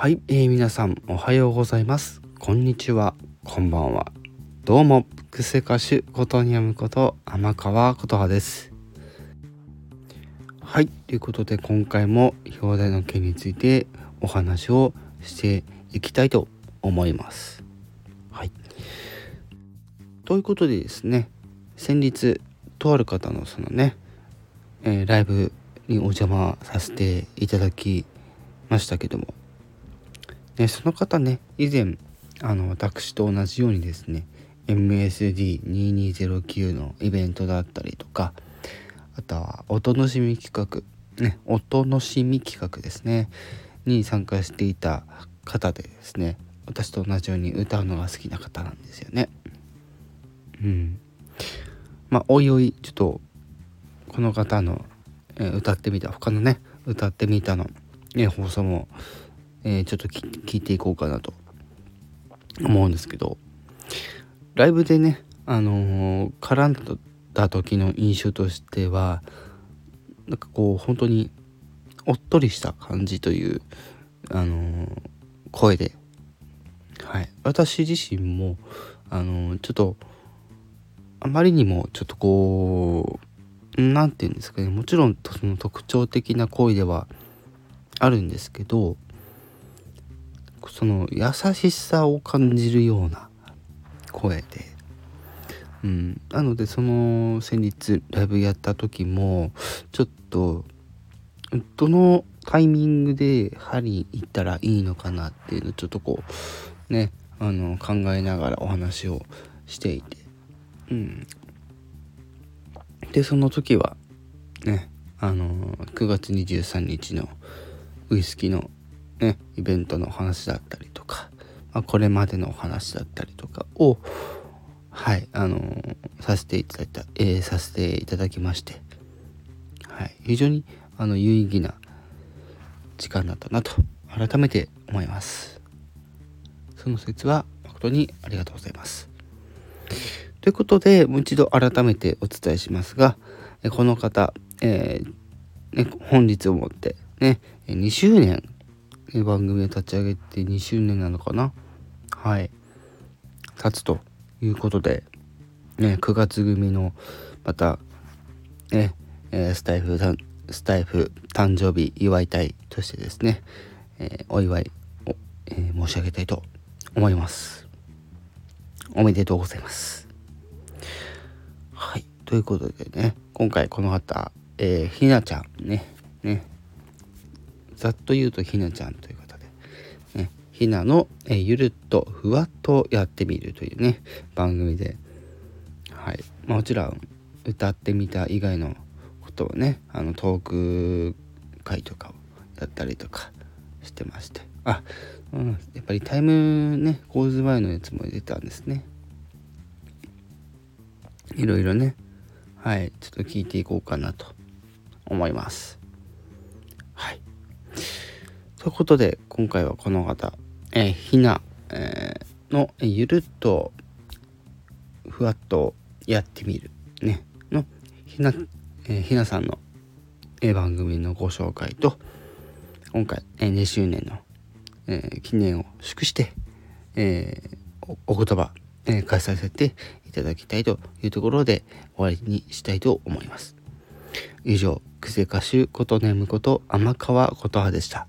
はい、えー、皆さんおはようございます。こんにちは。こんばんは。どうもクセ歌手ことにゃむこと天川琴葉です。はいということで今回も表題の件についてお話をしていきたいと思います。はい。ということでですね先日とある方のそのね、えー、ライブにお邪魔させていただきましたけども、ね、その方ね以前あの私と同じようにですね MSD2209 のイベントだったりとかあとはお楽しみ企画ねお楽しみ企画ですねに参加していた方でですね私と同じように歌うのが好きな方なんですよね。うん。まあおいおいちょっとこの方の、え、歌ってみた他のね歌ってみたの、ね、放送も、えー、ちょっと聞いていこうかなと思うんですけどライブでねあのー、絡んだ時の印象としてはなんかこう本当におっとりした感じというあのー、声で、はい、私自身もあのー、ちょっとあまりにもちょっとこう何て言うんですかね。もちろんその特徴的な声ではあるんですけどその優しさを感じるような声で、うん、なのでその先日ライブやった時もちょっとどのタイミングで針に行ったらいいのかなっていうのちょっとこうねあの考えながらお話をしていて、うん、でその時はねあの9月23日のウイスキーのねイベントの話だったりとか、まあ、これまでの話だったりとかをはいあのさせていただいた、えー、させていただきまして、はい、非常にあの有意義な時間だったなと改めて思います。その説は誠にありがとうございます。ということでもう一度改めてお伝えしますがこの方、えー、ね、本日をもってね2周年番組を立ち上げて2周年なのかな？はい経つということで、ね、9月組のまたね、えスタイフスタイフ誕生日祝いたいとしてですね、えー、お祝いを、えー、申し上げたいと思います。おめでとうございます。はい。ということでね、今回この方、え、ひなちゃんね、ね、ざっと言うとひなちゃんという方で、ね、ひなの、え、ゆるっとふわっとやってみるというね、番組で、はい。もちろん、歌ってみた以外のことをねあのトーク会とかをやったりとかしてまして。あ、うん、やっぱりタイムね構図前のやつも出たんですね。いろいろね。はい。ちょっと聞いていこうかなと思います。ということで今回はこの方えー、ひな、えー、のゆるっとふわっとやってみるねのひなえー、ひなさんの、え、番組のご紹介と今回、えー、2周年の、えー、記念を祝して、えー、おお言葉、えー、返させていただきたいというところで終わりにしたいと思います。以上、クセ歌手ことねむこと天川琴葉でした。